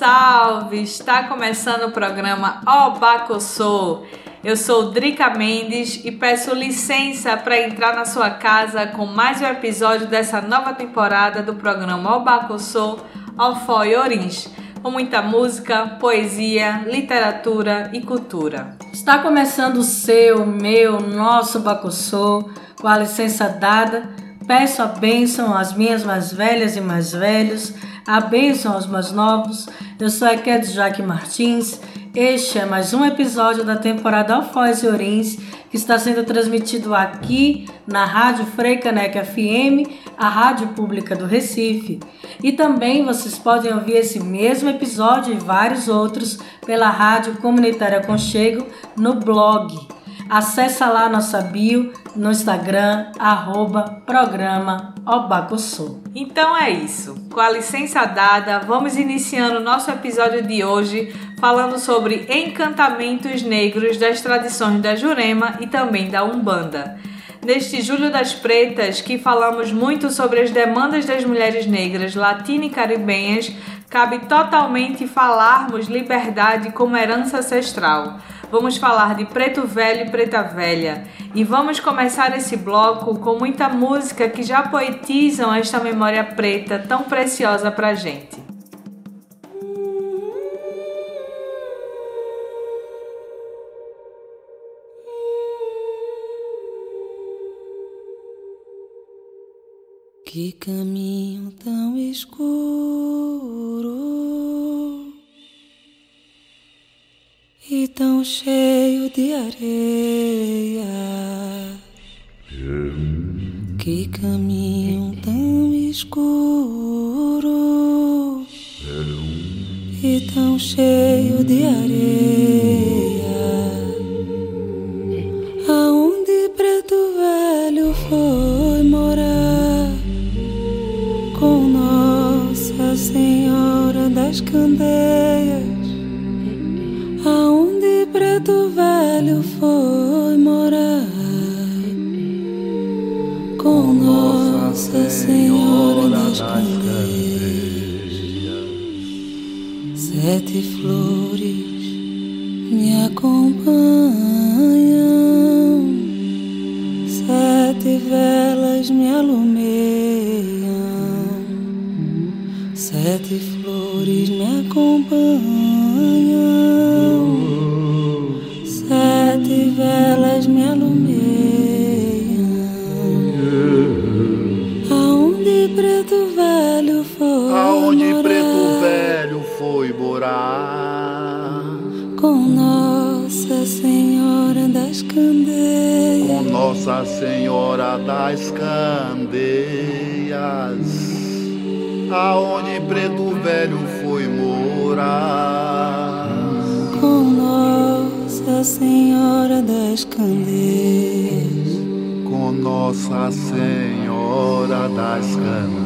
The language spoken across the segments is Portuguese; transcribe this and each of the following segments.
Salve! Está começando o programa Obacossô. Eu sou Drica Mendes e peço licença para entrar na sua casa com mais um episódio dessa nova temporada do programa Obacossô Alfó e Orins, com muita música, poesia, literatura e cultura. Está começando o seu, meu, nosso Bacossô, com a licença dada. Peço a bênção às minhas mais velhas e mais velhos a bênção aos mais novos. Eu sou a Ked Jaque Martins. Este é mais um episódio da temporada Alfoz e Orins, que está sendo transmitido aqui na Rádio Freicaneca FM, a rádio pública do Recife. E também vocês podem ouvir esse mesmo episódio e vários outros pela Rádio Comunitária Conchego no blog Acesse lá nossa bio no Instagram, arroba programa Obacossô. Então é isso. Com a licença dada, vamos iniciando o nosso episódio de hoje falando sobre encantamentos negros das tradições da Jurema e também da Umbanda. Neste Julho das Pretas, que falamos muito sobre as demandas das mulheres negras latino e caribenhas, cabe totalmente falarmos liberdade como herança ancestral vamos falar de Preto Velho e Preta Velha. E vamos começar esse bloco com muita música que já poetizam esta memória preta tão preciosa pra gente. Que caminho tão escuro e tão cheio de areia. Que caminho tão escuro e tão cheio de areia. Senhora das Candeias. Aonde preto velho foi morar com Nossa Senhora das Candeias. Com Nossa Senhora das Candeias.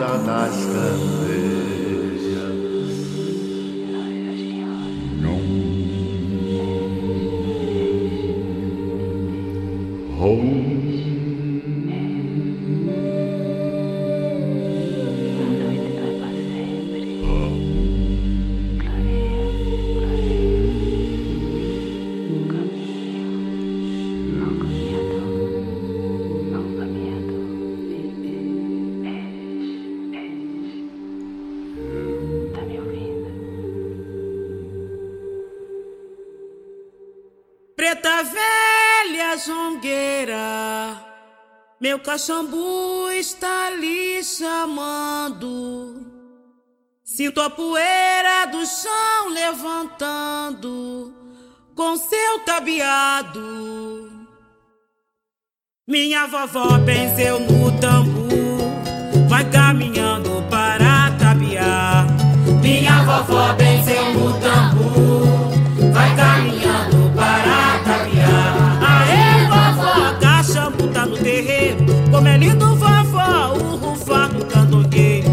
Senhora das meu cachambu está ali chamando. Sinto a poeira do chão levantando com seu tabiado. Minha vovó benzeu no tambor, vai caminhando para tabiar. Minha vovó benzeu no tambor, como é lindo vovó, o rufar no candogueiro.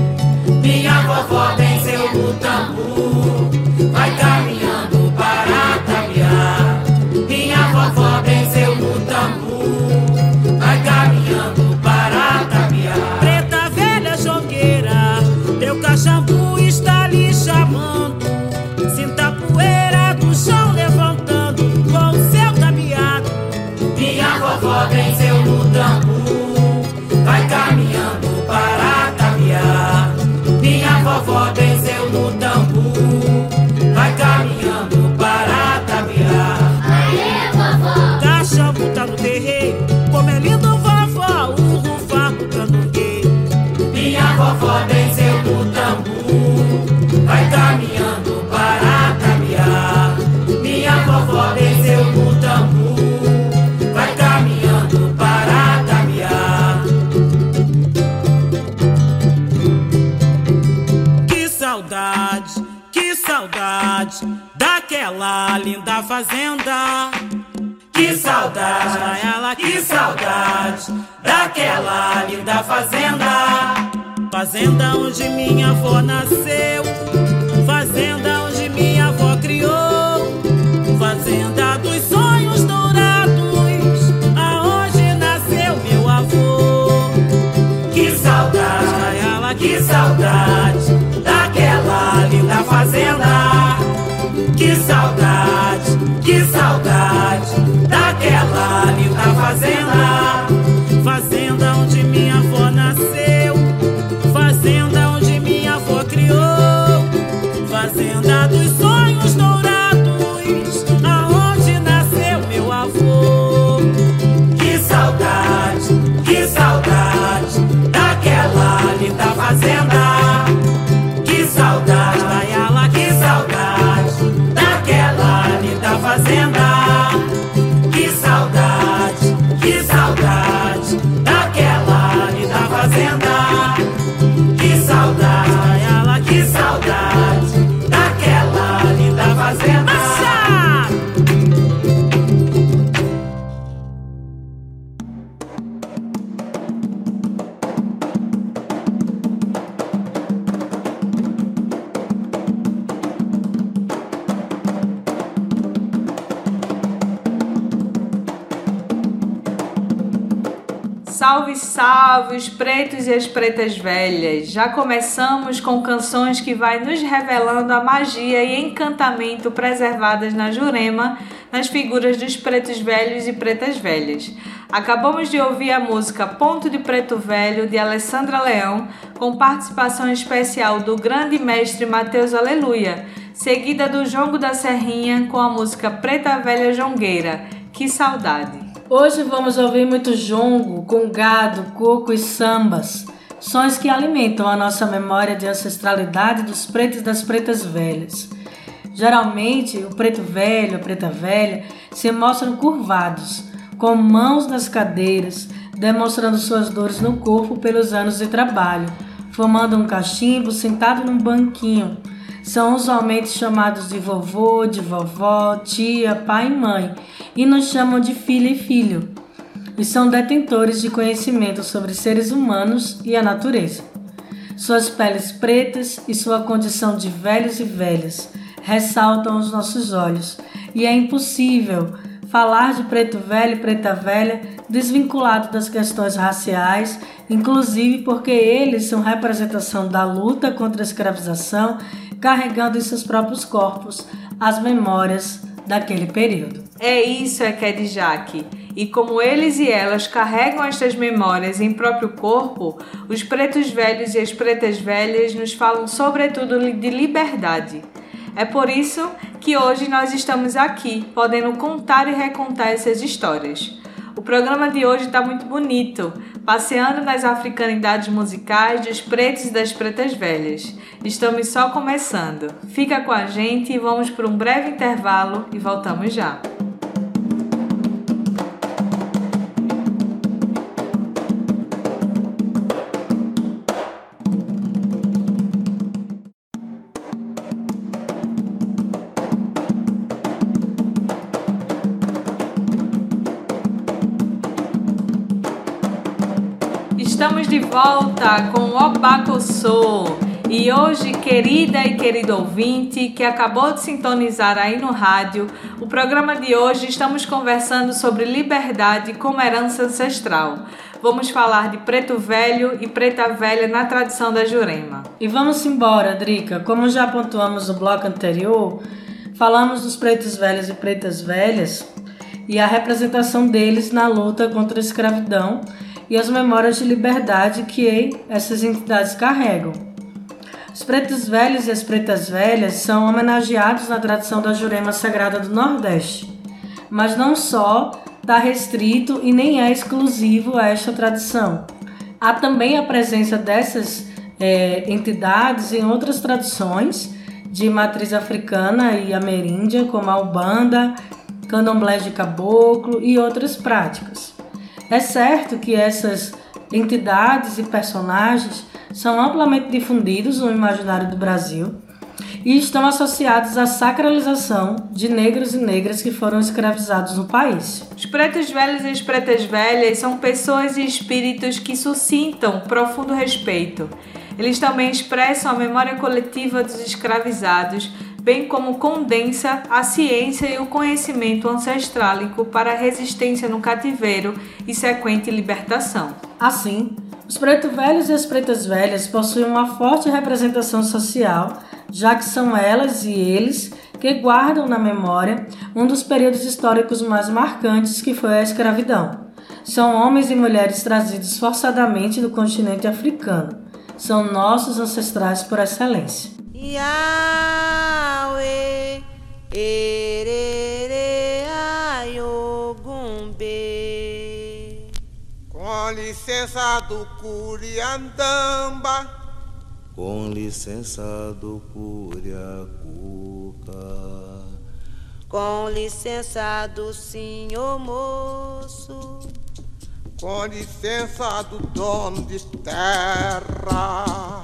Minha vovó benzeu no tambor, vai caminhando saudade, ela, que saudade daquela linda fazenda. Fazenda onde minha avó nasceu, fazenda onde minha avó criou, fazenda dos sonhos dourados, aonde nasceu meu avô. Que saudade, ela, que saudade daquela linda fazenda. Que saudade daquela linda fazenda. Fazenda pretas velhas! Já começamos com canções que vai nos revelando a magia e encantamento preservadas na Jurema, nas figuras dos pretos velhos e pretas velhas. Acabamos de ouvir a música Ponto de Preto Velho, de Alessandra Leão, com participação especial do grande mestre Mateus Aleluia, seguida do Jongo da Serrinha com a música Preta Velha Jongueira. Que saudade! Hoje vamos ouvir muito jongo, com gado, coco e sambas, sons que alimentam a nossa memória de ancestralidade dos pretos e das pretas velhas. Geralmente, o preto velho, a preta velha, se mostram curvados, com mãos nas cadeiras, demonstrando suas dores no corpo pelos anos de trabalho, fumando um cachimbo sentado num banquinho, São usualmente chamados de vovô, de vovó, tia, pai e mãe, e nos chamam de filha e filho, e são detentores de conhecimento sobre seres humanos e a natureza. Suas peles pretas e sua condição de velhos e velhas ressaltam os nossos olhos, e é impossível falar de preto velho e preta velha desvinculado das questões raciais, inclusive porque eles são representação da luta contra a escravização, carregando em seus próprios corpos as memórias daquele período. É isso, é Eked Jaque. E como eles e elas carregam estas memórias em próprio corpo, os pretos velhos e as pretas velhas nos falam sobretudo de liberdade. É por isso que hoje nós estamos aqui, podendo contar e recontar essas histórias. O programa de hoje está muito bonito, passeando nas africanidades musicais dos pretos e das pretas velhas. Estamos só começando. Fica com a gente e vamos por um breve intervalo e voltamos já. Estamos de volta com o Obacossô. E hoje, querida e querido ouvinte que acabou de sintonizar aí no rádio, o programa de hoje estamos conversando sobre liberdade como herança ancestral. Vamos falar de preto velho e preta velha na tradição da Jurema. E vamos embora, Drica. Como já pontuamos no bloco anterior, falamos dos pretos velhos e pretas velhas e a representação deles na luta contra a escravidão e as memórias de liberdade que essas entidades carregam. Os pretos velhos e as pretas velhas são homenageados na tradição da Jurema Sagrada do Nordeste, mas não só está restrito e nem é exclusivo a esta tradição. Há também a presença dessas é, entidades em outras tradições de matriz africana e ameríndia, como a Ubanda, Candomblé de Caboclo e outras práticas. É certo que essas entidades e personagens são amplamente difundidos no imaginário do Brasil e estão associados à sacralização de negros e negras que foram escravizados no país. Os pretos velhos e as pretas velhas são pessoas e espíritos que suscitam profundo respeito. Eles também expressam a memória coletiva dos escravizados bem como condensa a ciência e o conhecimento ancestrálico para a resistência no cativeiro e sequente libertação. Assim, os pretos velhos e as pretas velhas possuem uma forte representação social, já que são elas e eles que guardam na memória um dos períodos históricos mais marcantes que foi a escravidão. São homens e mulheres trazidos forçadamente do continente africano. São nossos ancestrais por excelência. Yahweh, erere ayogumbe. Com licença do Curiandamba, Com licença do Curiacuca, Com licença do senhor moço, com licença do dono de terra.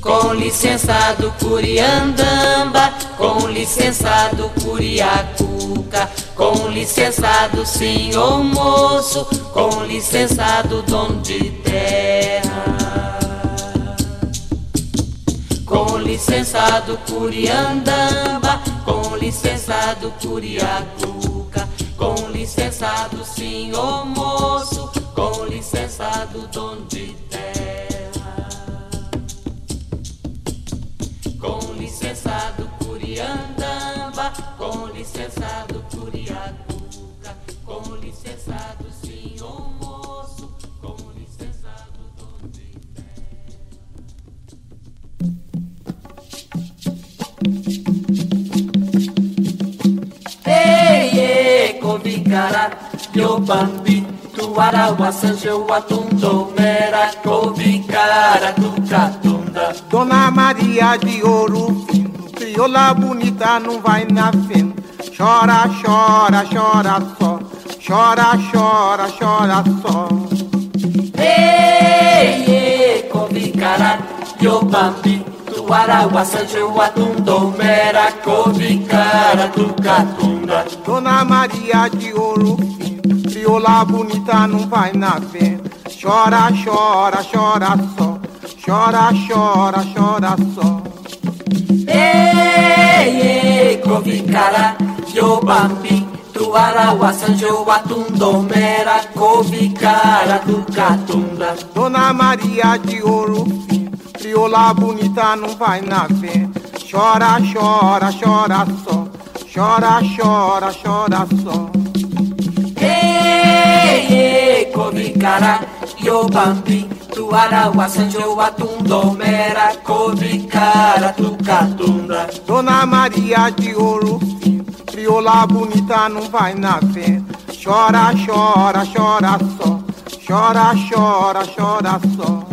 Com licença do Curiandamba, com licença do Curiacuca, com licença do senhor moço, com licença do de terra. Com licença do Curiandamba, com licença do Curiacuca, com licença do senhor moço, com licença do de terra. licenciado Curiacuca, como licenciado senhor moço, como licenciado dono de terra. Ei, ei, covicará, yo bambi, tuaraua, sanjeu, atundomera, covicara, tucatunda. Dona Maria de Ouro Fino, bonita, não vai na fenda Chora, chora, chora só. Chora, chora, chora só. Ei, ei, Covicara, Yobambi, Tuaraua, Sanjeu, Atundo, Mera, Covicara, Tucatunda. Dona Maria de Ouro crioula bonita não vai na fenda. Chora, chora, chora só. Chora, chora, chora só. Ei, ei, Covicara, Yobambi, Tuaraua, Sanjeu, Atundo, Mera, Covicara, Tucatunda. Dona Maria de Ouro crioula bonita não vai na fenda. Chora, chora, chora só. Chora, chora, chora só. Ei, ei, Covicara, Yobambi, Tuaraua, Sanjeu, Atundo, Mera, Covicara, Tucatunda. Dona Maria de Ouro crioula bonita não vai na fenda. Chora, chora, chora só. Chora, chora, chora só.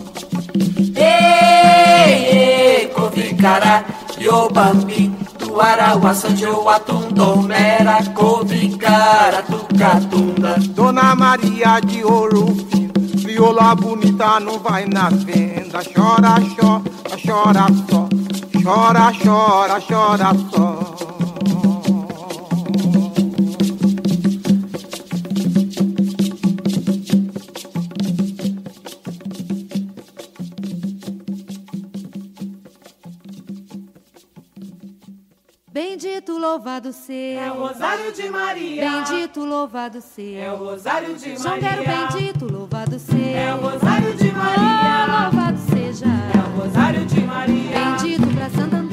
Ei, ei, Covicara, Yobambi, Tuaraua, Sanjeu, Atundo, Mera, Covicara, Tucatunda. Dona Maria de Ouro crioula bonita não vai na venda. Chora, chora, chora só. Chora, chora, chora só. Bendito, louvado seja. É o Rosário de Maria. Bendito, louvado seja. É o Rosário de Maria. João Quero bendito, louvado seja. É o Rosário de Oh, Maria. louvado seja. É o Rosário de Maria. Bendito pra Santo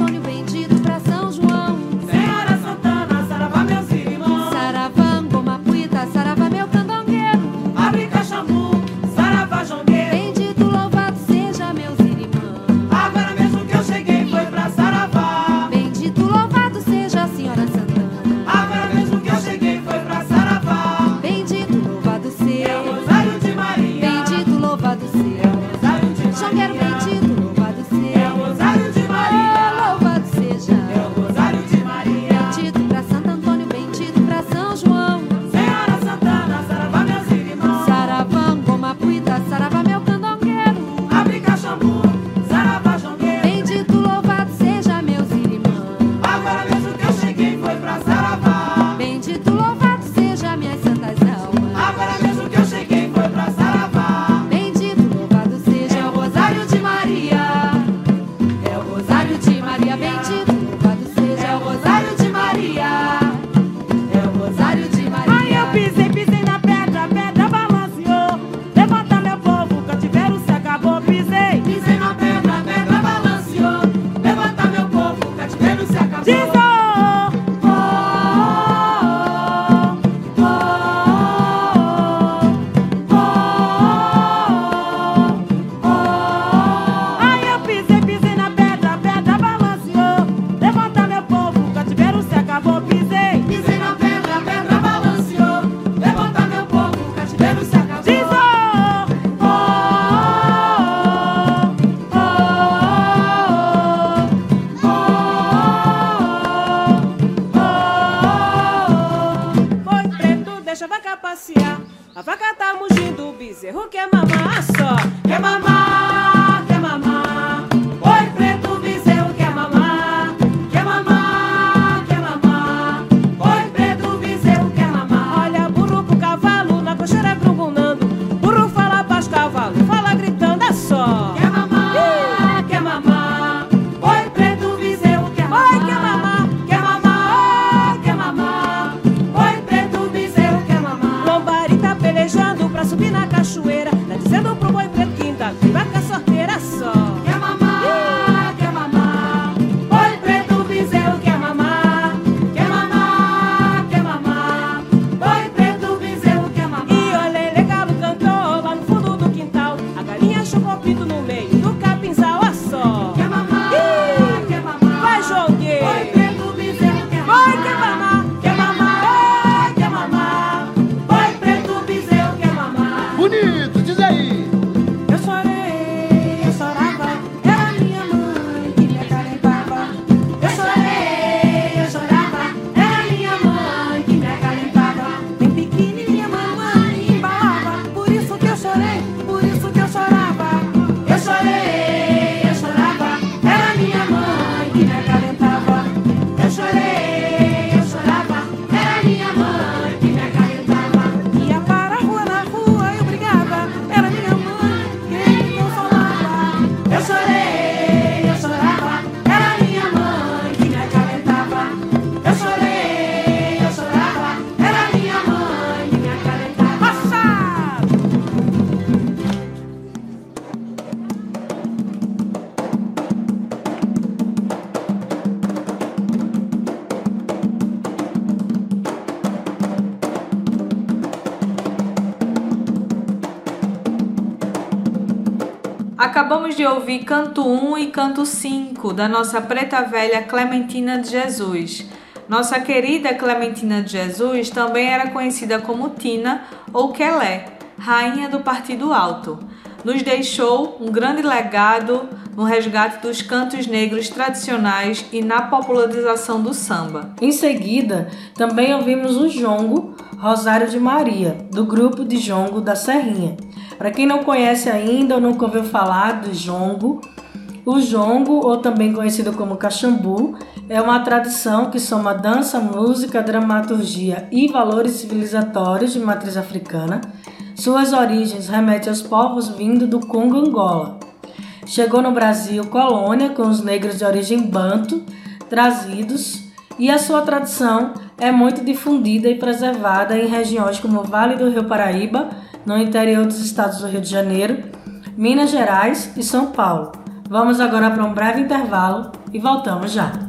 ouvir canto 1 e canto 5 da nossa preta velha Clementina de Jesus. Nossa querida Clementina de Jesus também era conhecida como Tina ou Quelé, rainha do Partido Alto. Nos deixou um grande legado no resgate dos cantos negros tradicionais e na popularização do samba. Em seguida, também ouvimos o jongo Rosário de Maria, do grupo de jongo da Serrinha. Para quem não conhece ainda ou nunca ouviu falar do jongo, o jongo, ou também conhecido como caxambu, é uma tradição que soma dança, música, dramaturgia e valores civilizatórios de matriz africana. Suas origens remetem aos povos vindo do Congo Angola. Chegou no Brasil colônia com os negros de origem banto trazidos e a sua tradição é muito difundida e preservada em regiões como o Vale do Rio Paraíba, no interior dos estados do Rio de Janeiro, Minas Gerais e São Paulo. Vamos agora para um breve intervalo e voltamos já.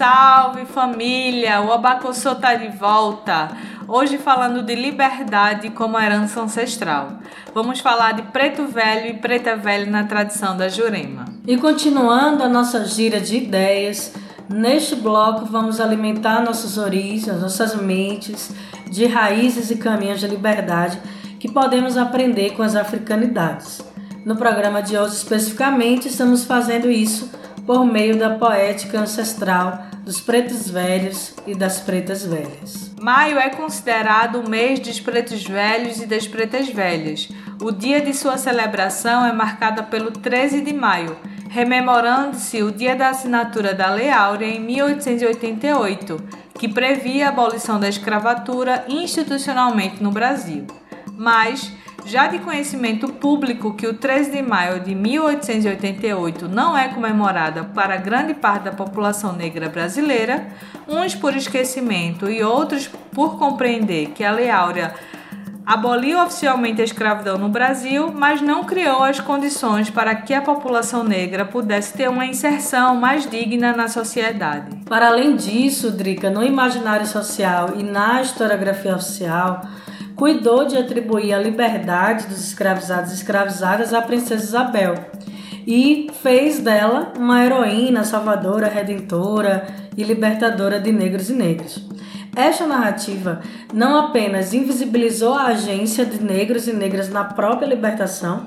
Salve, família! O Abacossô tá de volta. Hoje falando de liberdade como herança ancestral. Vamos falar de preto velho e preta velha na tradição da Jurema. E continuando a nossa gira de ideias, neste bloco vamos alimentar nossas origens, nossas mentes de raízes e caminhos de liberdade que podemos aprender com as africanidades. No programa de hoje especificamente estamos fazendo isso por meio da poética ancestral dos pretos velhos e das pretas velhas. Maio é considerado o mês dos pretos velhos e das pretas velhas. O dia de sua celebração é marcado pelo 13 de maio, rememorando-se o dia da assinatura da Lei Áurea em 1888, que previa a abolição da escravatura institucionalmente no Brasil. Mas já de conhecimento público que o 13 de maio de 1888 não é comemorada para grande parte da população negra brasileira, uns por esquecimento e outros por compreender que a Lei Áurea aboliu oficialmente a escravidão no Brasil, mas não criou as condições para que a população negra pudesse ter uma inserção mais digna na sociedade. Para além disso, Drica, no imaginário social e na historiografia oficial, cuidou de atribuir a liberdade dos escravizados e escravizadas à princesa Isabel e fez dela uma heroína salvadora, redentora e libertadora de negros e negras. Esta narrativa não apenas invisibilizou a agência de negros e negras na própria libertação,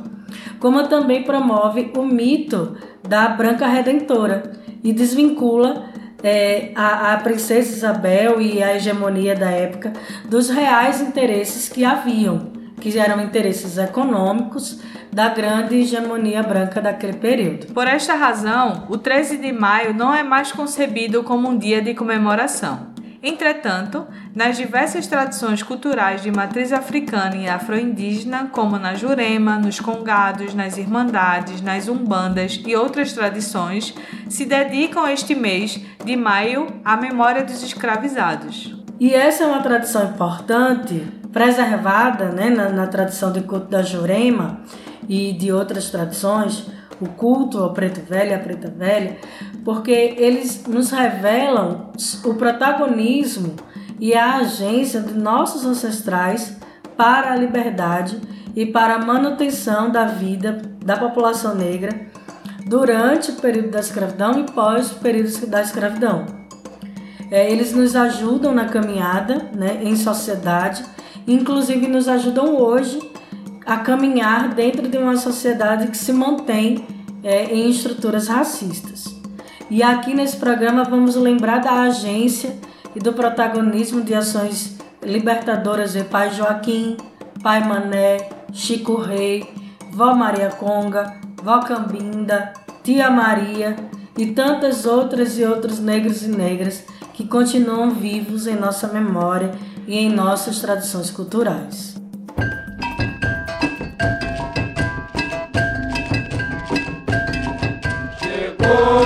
como também promove o mito da branca redentora e desvincula é, a, a, princesa Isabel e a hegemonia da época dos reais interesses que haviam, que eram interesses econômicos da grande hegemonia branca daquele período. Por esta razão, o 13 de maio não é mais concebido como um dia de comemoração. Entretanto, nas diversas tradições culturais de matriz africana e afro-indígena, como na Jurema, nos Congados, nas Irmandades, nas Umbandas e outras tradições, se dedicam este mês de maio à memória dos escravizados. E essa é uma tradição importante, preservada né, na, na tradição do culto da Jurema e de outras tradições, o culto ao preto velho e à preta velha, porque eles nos revelam o protagonismo e a agência de nossos ancestrais para a liberdade e para a manutenção da vida da população negra durante o período da escravidão e pós o período da escravidão. É, eles nos ajudam na caminhada né, em sociedade, inclusive nos ajudam hoje a caminhar dentro de uma sociedade que se mantém é, em estruturas racistas. E aqui nesse programa vamos lembrar da agência e do protagonismo de ações libertadoras de Pai Joaquim, Pai Mané, Chico Rei, Vó Maria Conga, Vó Cambinda, Tia Maria e tantas outras e outros negros e negras que continuam vivos em nossa memória e em nossas tradições culturais. Acabamos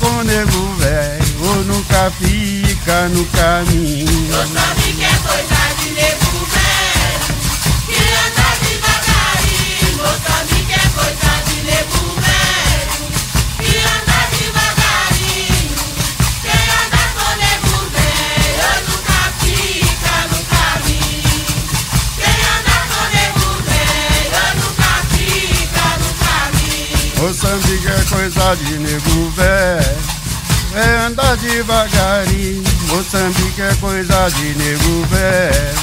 com nego velho, ou nunca fica no caminho. Coisa coisa de nego velho. É andar devagarinho, Moçambique é coisa de nego velho.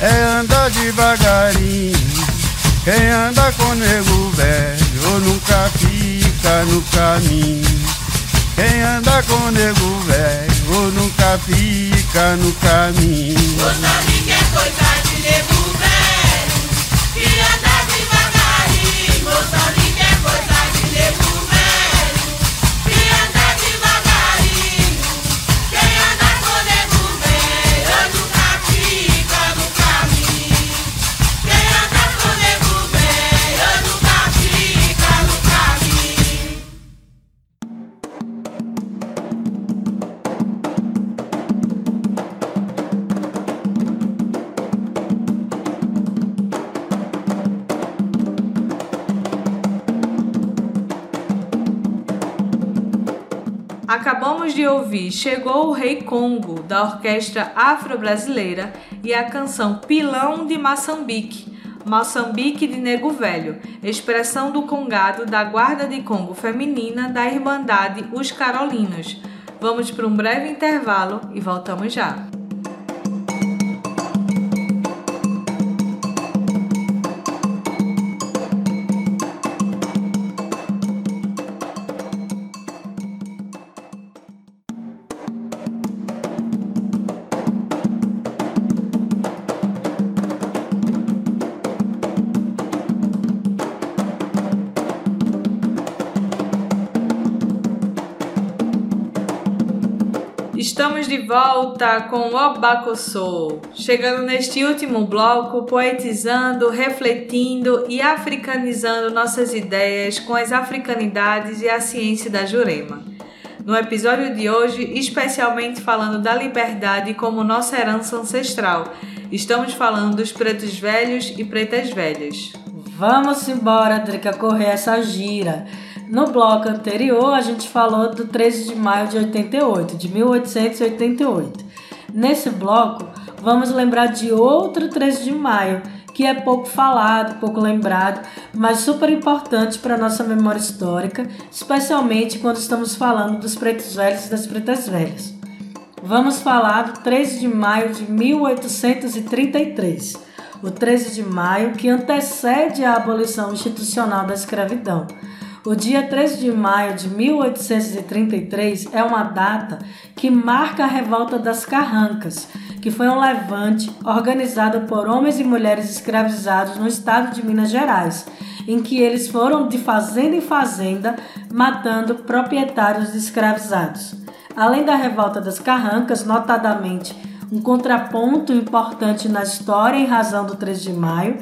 É andar devagarinho. Quem anda com nego velho nunca fica no caminho. Quem anda com nego velho nunca fica no caminho. Moçambique é coisa de ouvir Chegou o Rei Congo, da Orquestra Afro-Brasileira, e a canção Pilão de Moçambique, Moçambique de Nego Velho, expressão do congado da Guarda de Congo Feminina da Irmandade Os Carolinos. Vamos para um breve intervalo e voltamos já. Estamos de volta com o Obacossô, chegando neste último bloco, poetizando, refletindo e africanizando nossas ideias com as africanidades e a ciência da Jurema. No episódio de hoje, especialmente falando da liberdade como nossa herança ancestral, estamos falando dos pretos velhos e pretas velhas. Vamos embora, Drica, correr essa gira. No bloco anterior, a gente falou do 13 de maio de 88, de 1888. Nesse bloco, vamos lembrar de outro 13 de maio, que é pouco falado, pouco lembrado, mas super importante para nossa memória histórica, especialmente quando estamos falando dos pretos velhos e das pretas velhas. Vamos falar do 13 de maio de 1833, o 13 de maio que antecede a abolição institucional da escravidão. O dia 13 de maio de 1833 é uma data que marca a revolta das Carrancas, que foi um levante organizado por homens e mulheres escravizados no estado de Minas Gerais, em que eles foram de fazenda em fazenda matando proprietários escravizados. Além da revolta das Carrancas, notadamente um contraponto importante na história em razão do 3 de maio,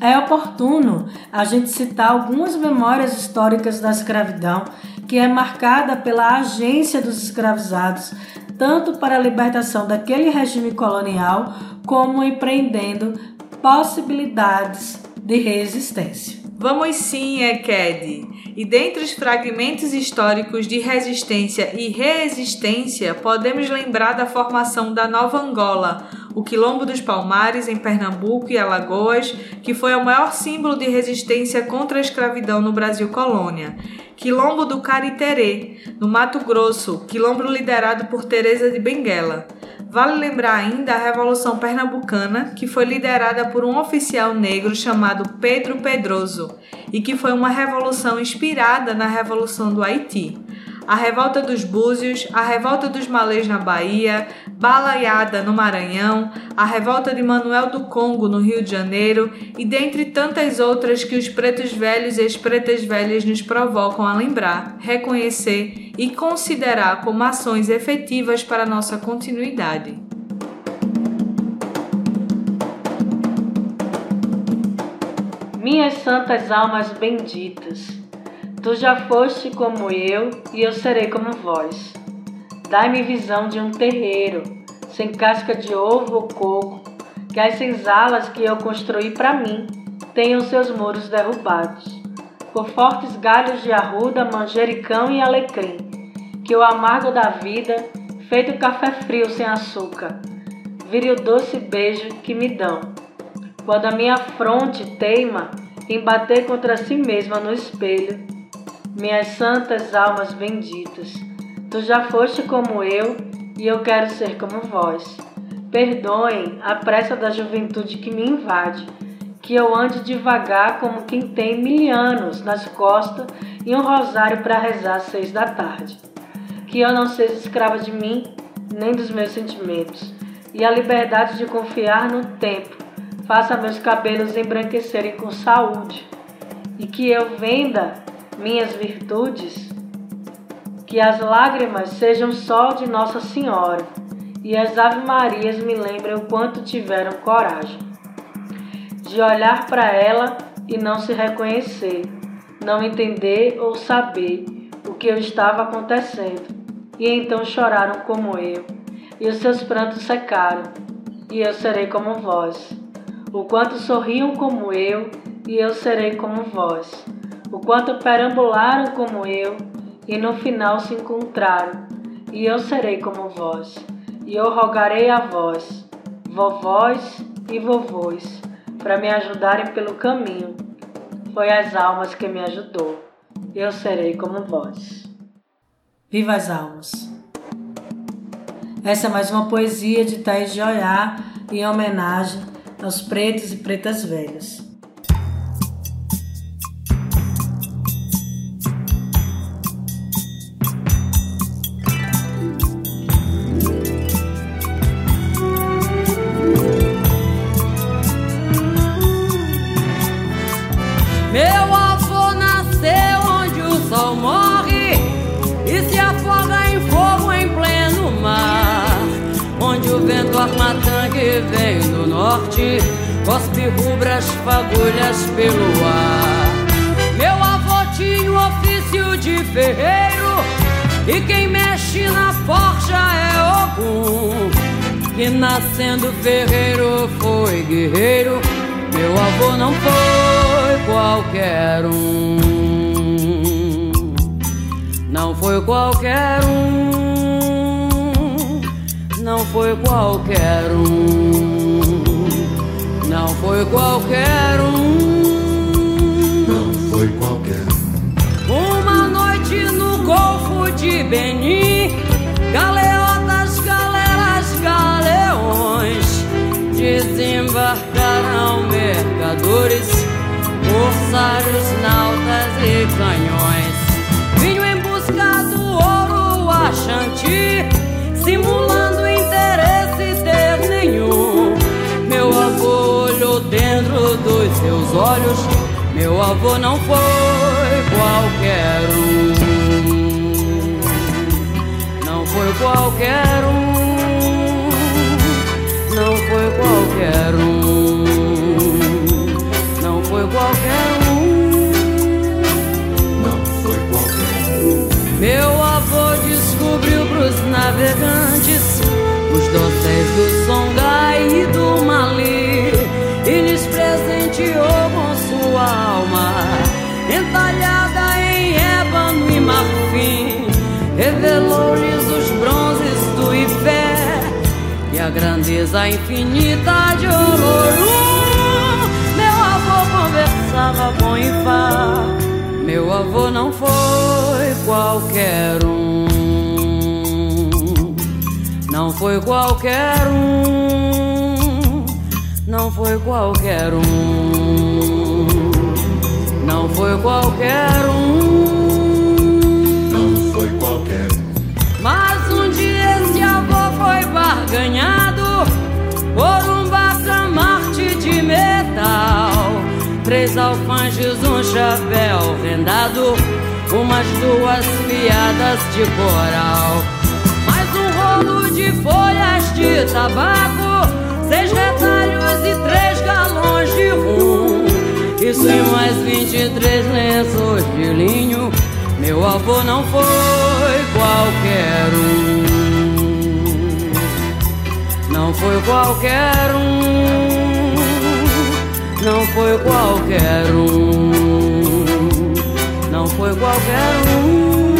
é oportuno a gente citar algumas memórias históricas da escravidão, que é marcada pela agência dos escravizados, tanto para a libertação daquele regime colonial, como empreendendo possibilidades de resistência. Vamos sim, Eked! E dentre os fragmentos históricos de resistência e resistência, podemos lembrar da formação da Nova Angola, o Quilombo dos Palmares, em Pernambuco e Alagoas, que foi o maior símbolo de resistência contra a escravidão no Brasil colônia. Quilombo do Cariterê, no Mato Grosso, quilombo liderado por Teresa de Benguela. Vale lembrar ainda a Revolução Pernambucana, que foi liderada por um oficial negro chamado Pedro Pedroso e que foi uma revolução inspirada na Revolução do Haiti. A Revolta dos Búzios, a Revolta dos Malês na Bahia, Balaiada no Maranhão, a Revolta de Manuel do Congo no Rio de Janeiro e dentre tantas outras que os pretos velhos e as pretas velhas nos provocam a lembrar, reconhecer e considerar como ações efetivas para nossa continuidade. Minhas santas almas benditas, tu já foste como eu e eu serei como vós. Dai-me visão de um terreiro, sem casca de ovo ou coco, que as senzalas que eu construí para mim tenham seus muros derrubados, por fortes galhos de arruda, manjericão e alecrim, que o amargo da vida, feito café frio sem açúcar, vire o doce beijo que me dão. Quando a minha fronte teima em bater contra si mesma no espelho, minhas santas almas benditas, tu já foste como eu e eu quero ser como vós. Perdoem a pressa da juventude que me invade, que eu ande devagar como quem tem mil anos nas costas e um rosário para rezar às seis da tarde. Que eu não seja escrava de mim nem dos meus sentimentos, e a liberdade de confiar no tempo faça meus cabelos embranquecerem com saúde, e que eu venda minhas virtudes, que as lágrimas sejam só de Nossa Senhora, e as Ave Marias me lembrem o quanto tiveram coragem de olhar para ela e não se reconhecer, não entender ou saber o que eu estava acontecendo, e então choraram como eu, e os seus prantos secaram, e eu serei como vós o quanto sorriam como eu, e eu serei como vós. O quanto perambularam como eu, e no final se encontraram, e eu serei como vós, e eu rogarei a vós, vovós e vovôs, para me ajudarem pelo caminho. Foi as almas que me ajudou, eu serei como vós. Viva as almas! Essa é mais uma poesia de Thaís de Oiá em homenagem aos pretos e pretas velhas. Vem do norte, cospe rubras fagulhas pelo ar. Meu avô tinha o ofício de ferreiro e quem mexe na forja é Ogum. E nascendo ferreiro foi guerreiro. Meu avô não foi qualquer um. Não foi qualquer um. Não foi qualquer um. Não foi qualquer um. Não foi qualquer Uma noite no Golfo de Benin, galeotas, galeras, galeões desembarcarão mercadores, corsários, nautas e canhões. Seus olhos. Meu avô não foi qualquer um. Não foi qualquer um. Não foi qualquer um. Não foi qualquer um. Meu avô descobriu pros navegantes os dosséis do e entalhada em ébano e marfim. Revelou-lhes os bronzes do Ifé e a grandeza infinita de Olorum. Meu avô conversava com Ifá. Meu avô não foi qualquer um. Não foi qualquer um. Não foi qualquer um. Não foi qualquer um. Não foi qualquer um. Mas um dia esse avô foi barganhado por um bacamarte de metal. Três alfanjes, um chapéu rendado, umas duas piadas de coral. Mais um rolo de folhas de tabaco, seis retalhos e três galões de rum. Isso e mais vinte e três lenços de linho. Meu avô não foi qualquer um. Não foi qualquer um. Não foi qualquer um. Não foi qualquer um.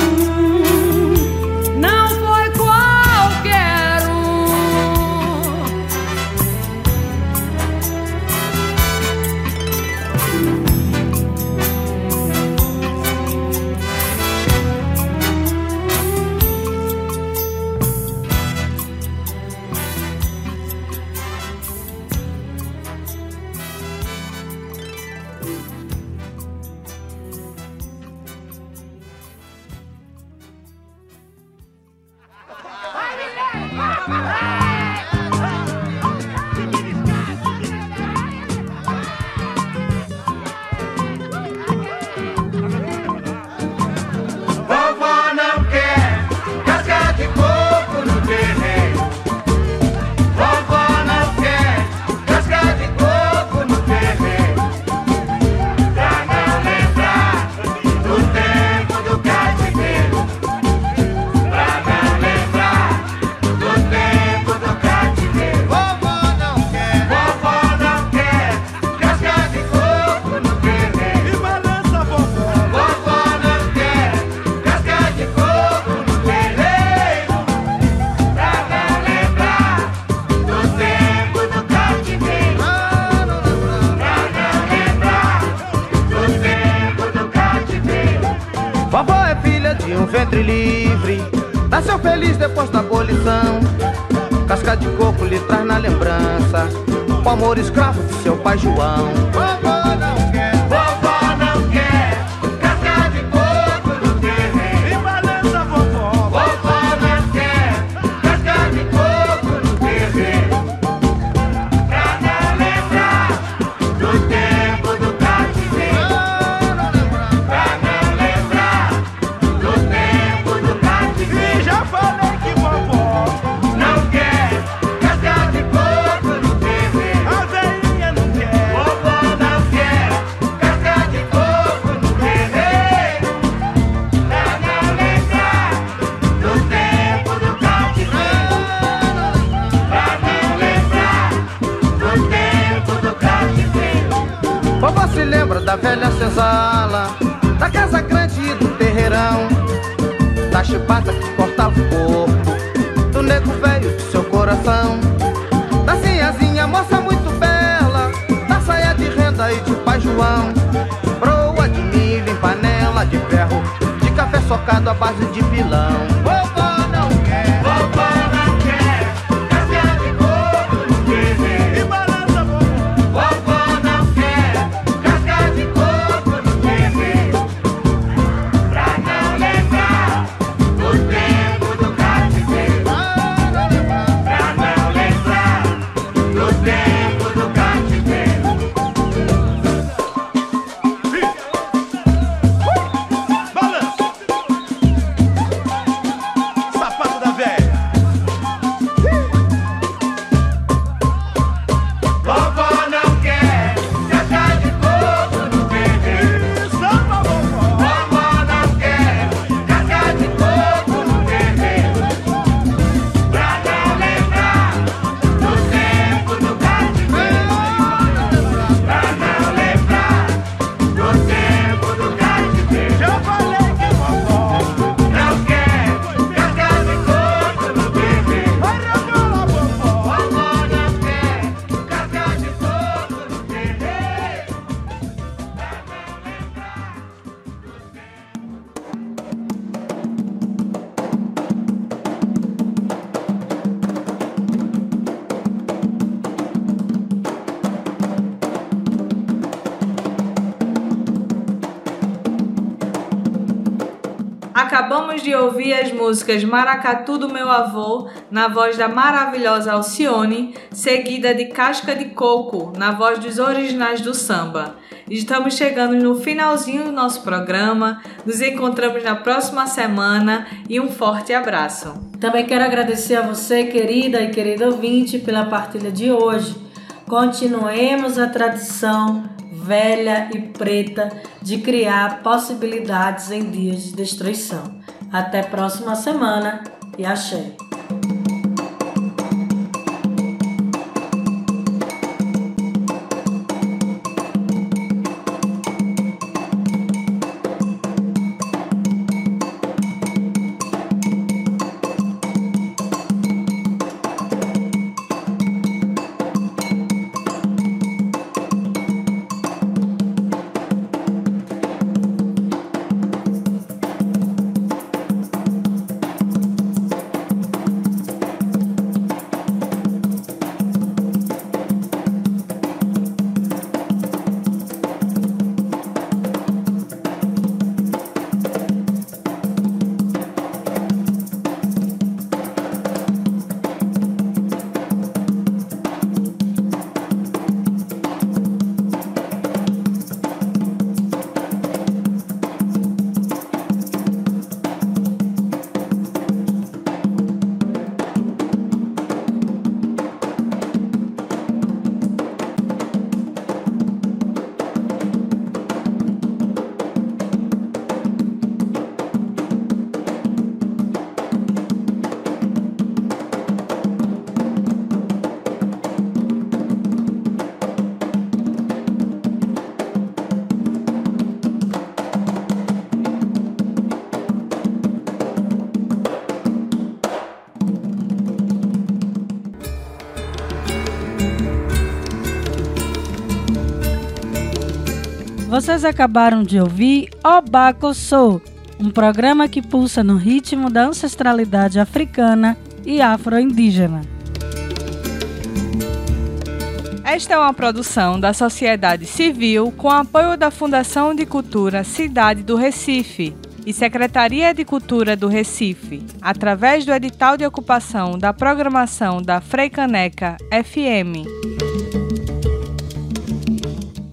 De coco lhe traz na lembrança. O amor escravo do seu pai João. Não quer comprado à base de pilão. ouvir as músicas Maracatu do Meu Avô, na voz da maravilhosa Alcione, seguida de Casca de Coco, na voz dos originais do samba. Estamos chegando no finalzinho do nosso programa, nos encontramos na próxima semana e um forte abraço. Também quero agradecer a você, querida e querido ouvinte, pela partilha de hoje. Continuemos a tradição velha e preta de criar possibilidades em dias de destruição. Até próxima semana e axé. Vocês acabaram de ouvir Obaco Soul, um programa que pulsa no ritmo da ancestralidade africana e afro-indígena. Esta é uma produção da sociedade civil com apoio da Fundação de Cultura Cidade do Recife e Secretaria de Cultura do Recife, através do edital de ocupação da programação da Freicaneca FM.